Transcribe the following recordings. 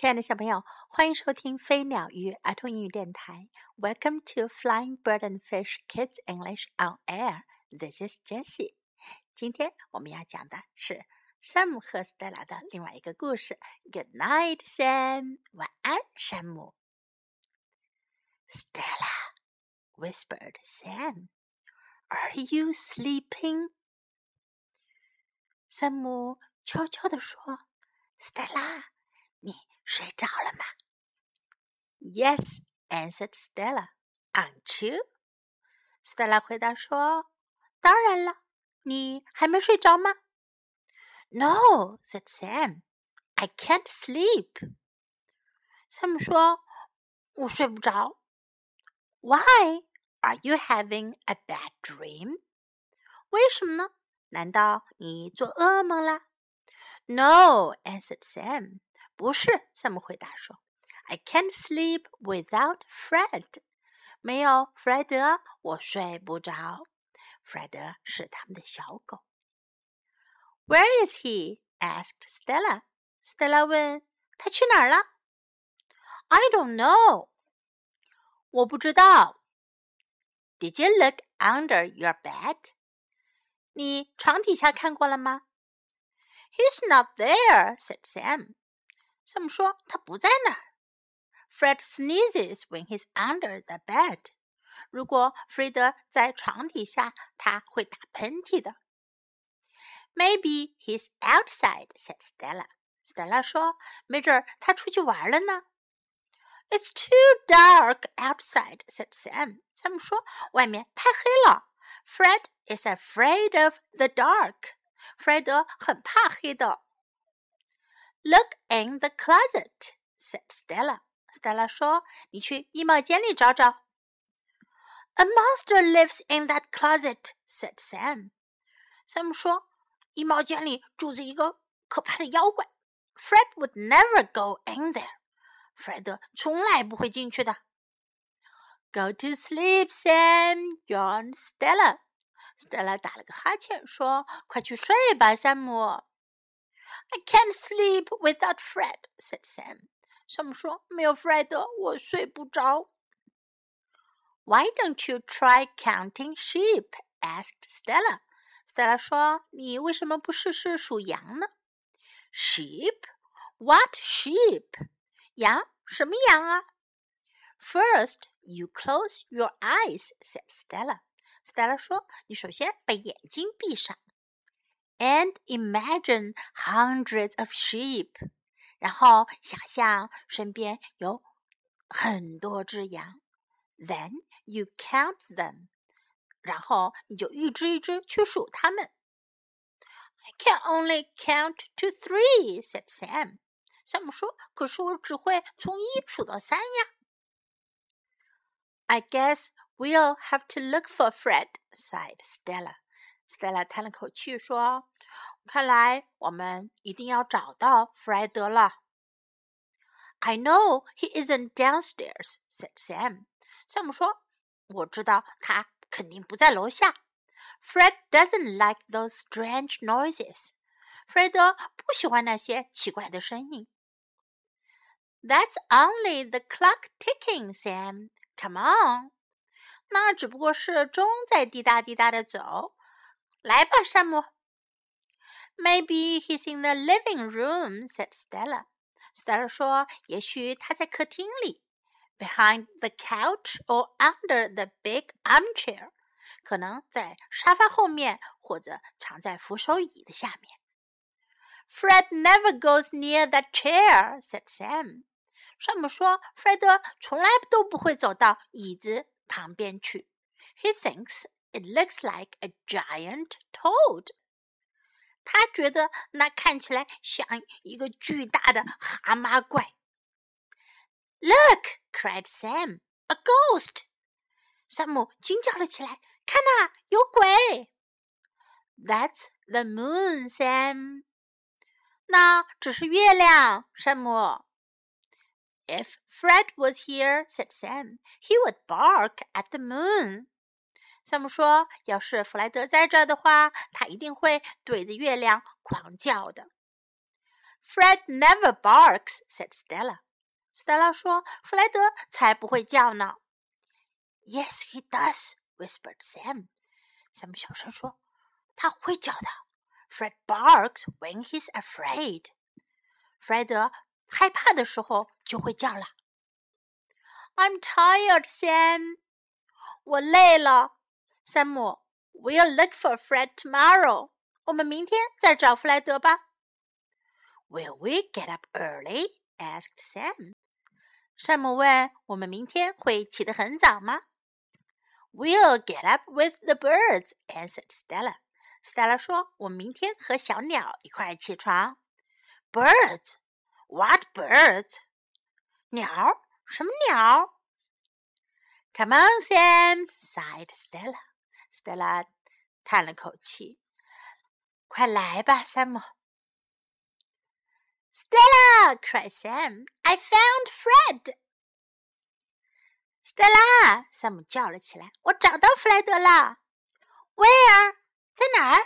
亲爱的小朋友，欢迎收听飞鸟与儿童英语电台。Welcome to Flying Bird and Fish Kids English on Air. This is Jessie. 今天我们要讲的是 Sam 和 Stella 的另外一个故事。Good night, Sam. 晚安，山姆。Stella whispered Sam. Are you sleeping? 山姆悄悄地说：“Stella，你睡着了吗？”“Yes,” answered Stella. “Aren't you?” Stella 回答说：“当然了，你还没睡着吗？”“No,” said Sam. “I can't sleep.” 山姆说：“我睡不着。” Why? Are you having a bad dream? 为什么呢？难道你做噩梦啦？No, answered Sam. 不是，山姆回答说：“I can't sleep without Fred。”没有弗莱德，我睡不着。弗莱德是他们的小狗。“Where is he?” asked Stella. Stella 问：“他去哪儿了？”“I don't know. 我不知道。Did you look under your bed? 你床底下看过了吗？He's not there," said Sam. 山姆说：“他不在那儿。”Fred sneezes when he's under the bed. 如果弗瑞德在床底下，他会打喷嚏的。Maybe he's outside," said Stella. Stella 说：“没准儿他出去玩了呢。” It's too dark outside," said Sam. Sam 说：“外面太黑了。” Fred is afraid of the dark. 弗莱德很怕黑的。 Look in the closet, said Stella. Stella 说：“你去衣帽间里找找。” A monster lives in that closet, said Sam. Sam 说：“衣帽间里住着一个可怕的妖怪。” Fred would never go in there. 弗莱德从来不会进去的。Go to sleep, Sam. yawned Stella. Stella 打了个哈欠，说：“快去睡吧，山姆。” I can't sleep without Fred," said Sam. 山姆说：“没有弗莱德，我睡不着。” Why don't you try counting sheep? asked Stella. Stella 说：“你为什么不试试数羊呢？”Sheep? What sheep? 羊？什么羊啊？First, you close your eyes," said Stella. Stella 说：“你首先把眼睛闭上。” and imagine hundreds of sheep，然后想象身边有很多只羊。Then you count them，然后你就一只一只去数它们。I can only count to three," said Sam. 山姆说：“可是我只会从一数到三呀。” I guess we'll have to look for Fred," sighed Stella. Stella 叹了口气说：“看来我们一定要找到弗莱德了。” I know he isn't downstairs," said Sam. 山姆说：“我知道他肯定不在楼下。” Fred doesn't like those strange noises. 弗莱德不喜欢那些奇怪的声音。That's only the clock ticking, Sam. Come on. 那只不过是钟在滴答滴答的走。来吧，山姆。Maybe he's in the living room," said Stella. Stella 说：“也许他在客厅里，behind the couch or under the big armchair，可能在沙发后面，或者藏在扶手椅的下面。” Fred never goes near that chair," said Sam. 山姆说：“弗莱德从来都不会走到椅子旁边去。He thinks it looks like a giant toad. 他觉得那看起来像一个巨大的蛤蟆怪。Look! cried Sam. A ghost! 山姆惊叫了起来：“看呐，有鬼！”That's the moon, Sam. 那只是月亮，山姆。If Fred was here, said Sam, he would bark at the moon. 山姆说：“要是弗莱德在这儿的话，他一定会对着月亮狂叫的。” Fred never barks," said Stella. Stella 说：“弗莱德才不会叫呢。” Yes, he does, whispered Sam. Sam 小声说：“他会叫的。” Fred barks when he's afraid. 弗莱德害怕的时候就会叫了。I'm tired, Sam. 我累了， 山姆。We'll look for Fred tomorrow. 我们明天再找弗莱德吧。Will we get up early? asked Sam. 山姆问：“我们明天会起得很早吗？” We'll get up with the birds," answered Stella. Stella 说：“我们明天和小鸟一块起床。” Birds? What birds? 鸟？什么鸟？Come on, Sam," sighed Stella. Stella 叹了口气。快来吧，山姆。Stella! cried Sam. I found Fred. Stella! 山姆叫了起来。我找到弗莱德了。Where? 在哪儿？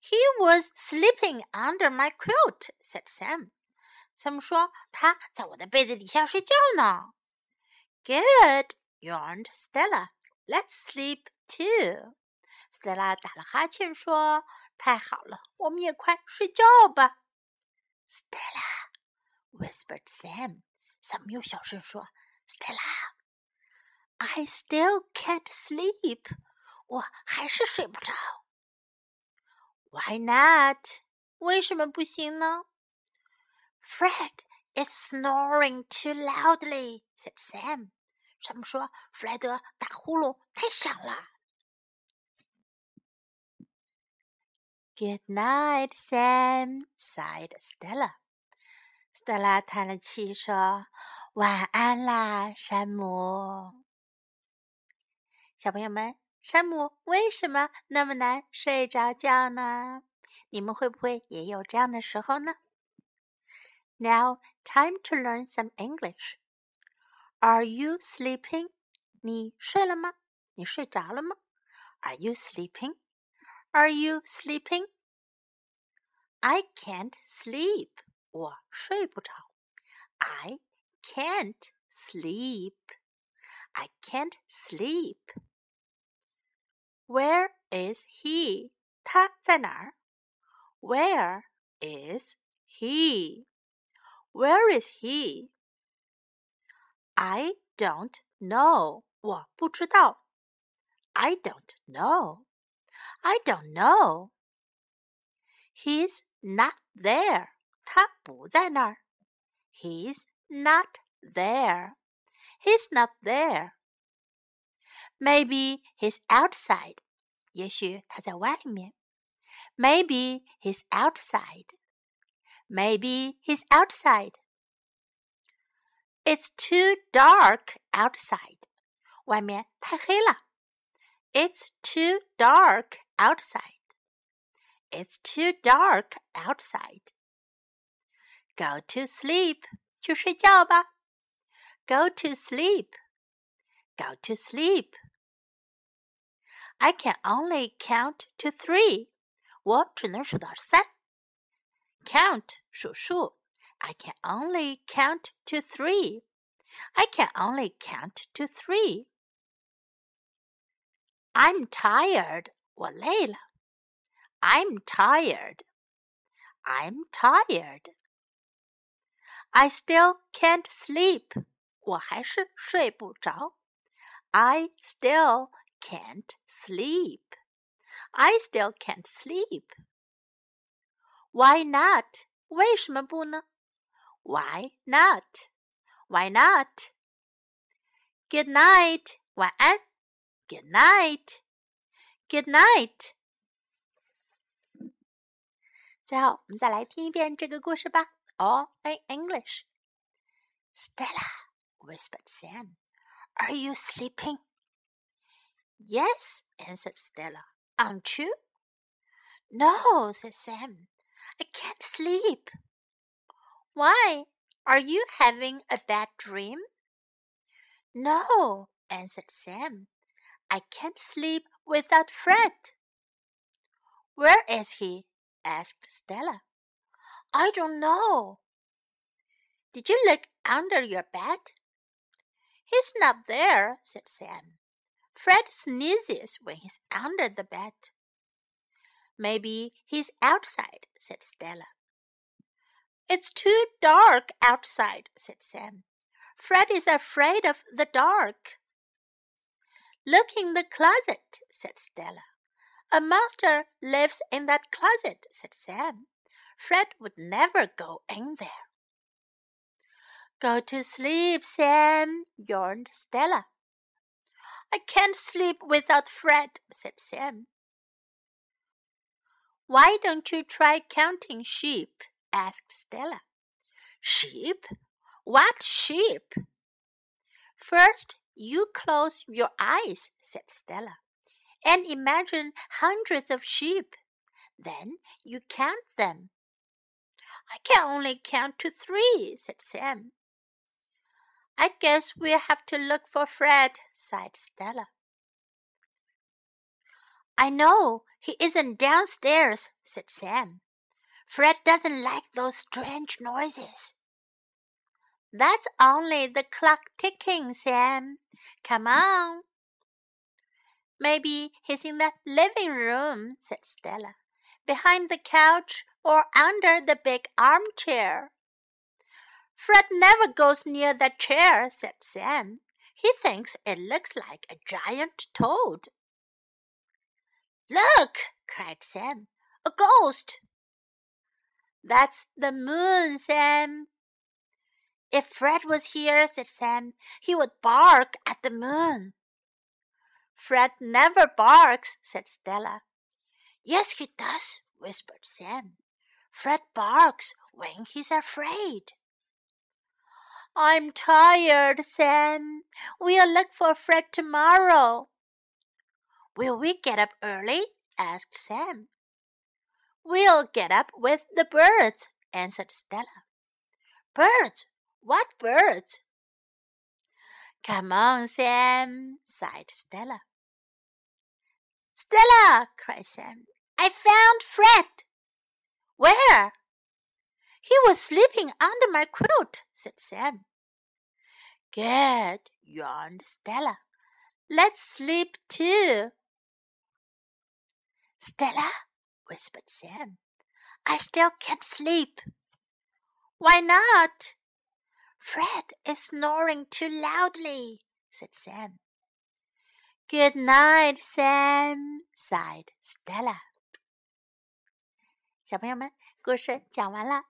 He was sleeping under my quilt, said Sam. 山姆说他在我的被子底下睡觉呢。Good, yawned Stella. Let's sleep too. Stella 打了哈欠说：“太好了，我们也快睡觉吧。” Stella whispered Sam. Sam 又小声说：“Stella, I still can't sleep. 我还是睡不着。” Why not? 为什么不行呢？Fred is snoring too loudly," said Sam. 山姆说：“弗莱德打呼噜太响了。” ” Good night, Sam," sighed Stella. Stella 叹了气说：“晚安啦，山姆。”小朋友们，山姆为什么那么难睡着觉呢？你们会不会也有这样的时候呢？Now, time to learn some English. Are you sleeping? 你睡了吗？你睡着了吗？Are you sleeping? Are you sleeping? I can't sleep. 我睡不着。I can't sleep. I can't sleep. Where is he? 他在哪儿？Where is he? Where is he? I don't know. 我不知道。I don't know. I don't know. He's not there. 他不在那儿。He's not there. He's not there. Maybe he's outside. 也许他在外面。Maybe he's outside. Maybe he's outside. It's too dark outside. 外面太黑了。It's too dark outside. It's too dark outside. Go to sleep. 去睡觉吧。Go to sleep. Go to sleep. I can only count to three. 我只能数到三。Count 数数。I can only count to three. I can only count to three. I'm tired. 我累了。I'm tired. I'm tired. I still can't sleep. 我还是睡不着。I still can't sleep. I still can't sleep. Why not? 为什么不呢？Why not? Why not? Good night. 晚安。Good night. Good night. 最后，我们再来听一遍这个故事吧。All in English. Stella, whispered Sam, "Are you sleeping?" Yes, answered Stella. Aren't you? No, said Sam. I can't sleep. Why? Are you having a bad dream? No, answered Sam. I can't sleep without Fred. Where is he? asked Stella. I don't know. Did you look under your bed? He's not there, said Sam. Fred sneezes when he's under the bed. Maybe he's outside, said Stella. It's too dark outside, said Sam. Fred is afraid of the dark. Look in the closet, said Stella. A monster lives in that closet, said Sam. Fred would never go in there. Go to sleep, Sam, yawned Stella. I can't sleep without Fred, said Sam. Why don't you try counting sheep? asked Stella. Sheep? What sheep? First, you close your eyes, said Stella, and imagine hundreds of sheep. Then you count them. I can only count to three, said Sam. I guess we'll have to look for Fred, sighed Stella. I know he isn't downstairs, said Sam. Fred doesn't like those strange noises. That's only the clock ticking, Sam. Come on. Maybe he's in the living room, said Stella, behind the couch or under the big armchair. Fred never goes near that chair, said Sam. He thinks it looks like a giant toad. Look! cried Sam. A ghost! That's the moon, Sam. If Fred was here, said Sam, he would bark at the moon. Fred never barks, said Stella. Yes, he does, whispered Sam. Fred barks when he's afraid. I'm tired, Sam. We'll look for Fred tomorrow. Will we get up early? asked Sam. We'll get up with the birds, answered Stella. Birds? What bird? Come on, Sam, sighed Stella. Stella, cried Sam, I found Fred. Where? He was sleeping under my quilt, said Sam. Good, yawned Stella. Let's sleep too. Stella, whispered Sam, I still can't sleep. Why not? Fred is snoring too loudly, said Sam. Good night, Sam, sighed Stella. 小朋友们，故事讲完了。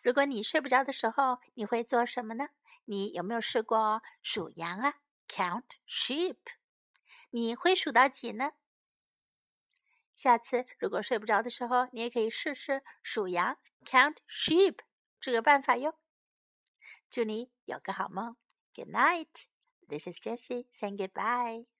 如果你睡不着的时候，你会做什么呢？你有没有试过数羊啊？Count sheep。你会数到几呢？下次如果睡不着的时候，你也可以试试数羊，Count sheep 这个办法哟。祝你有个好梦。Good night. This is Jessie saying goodbye.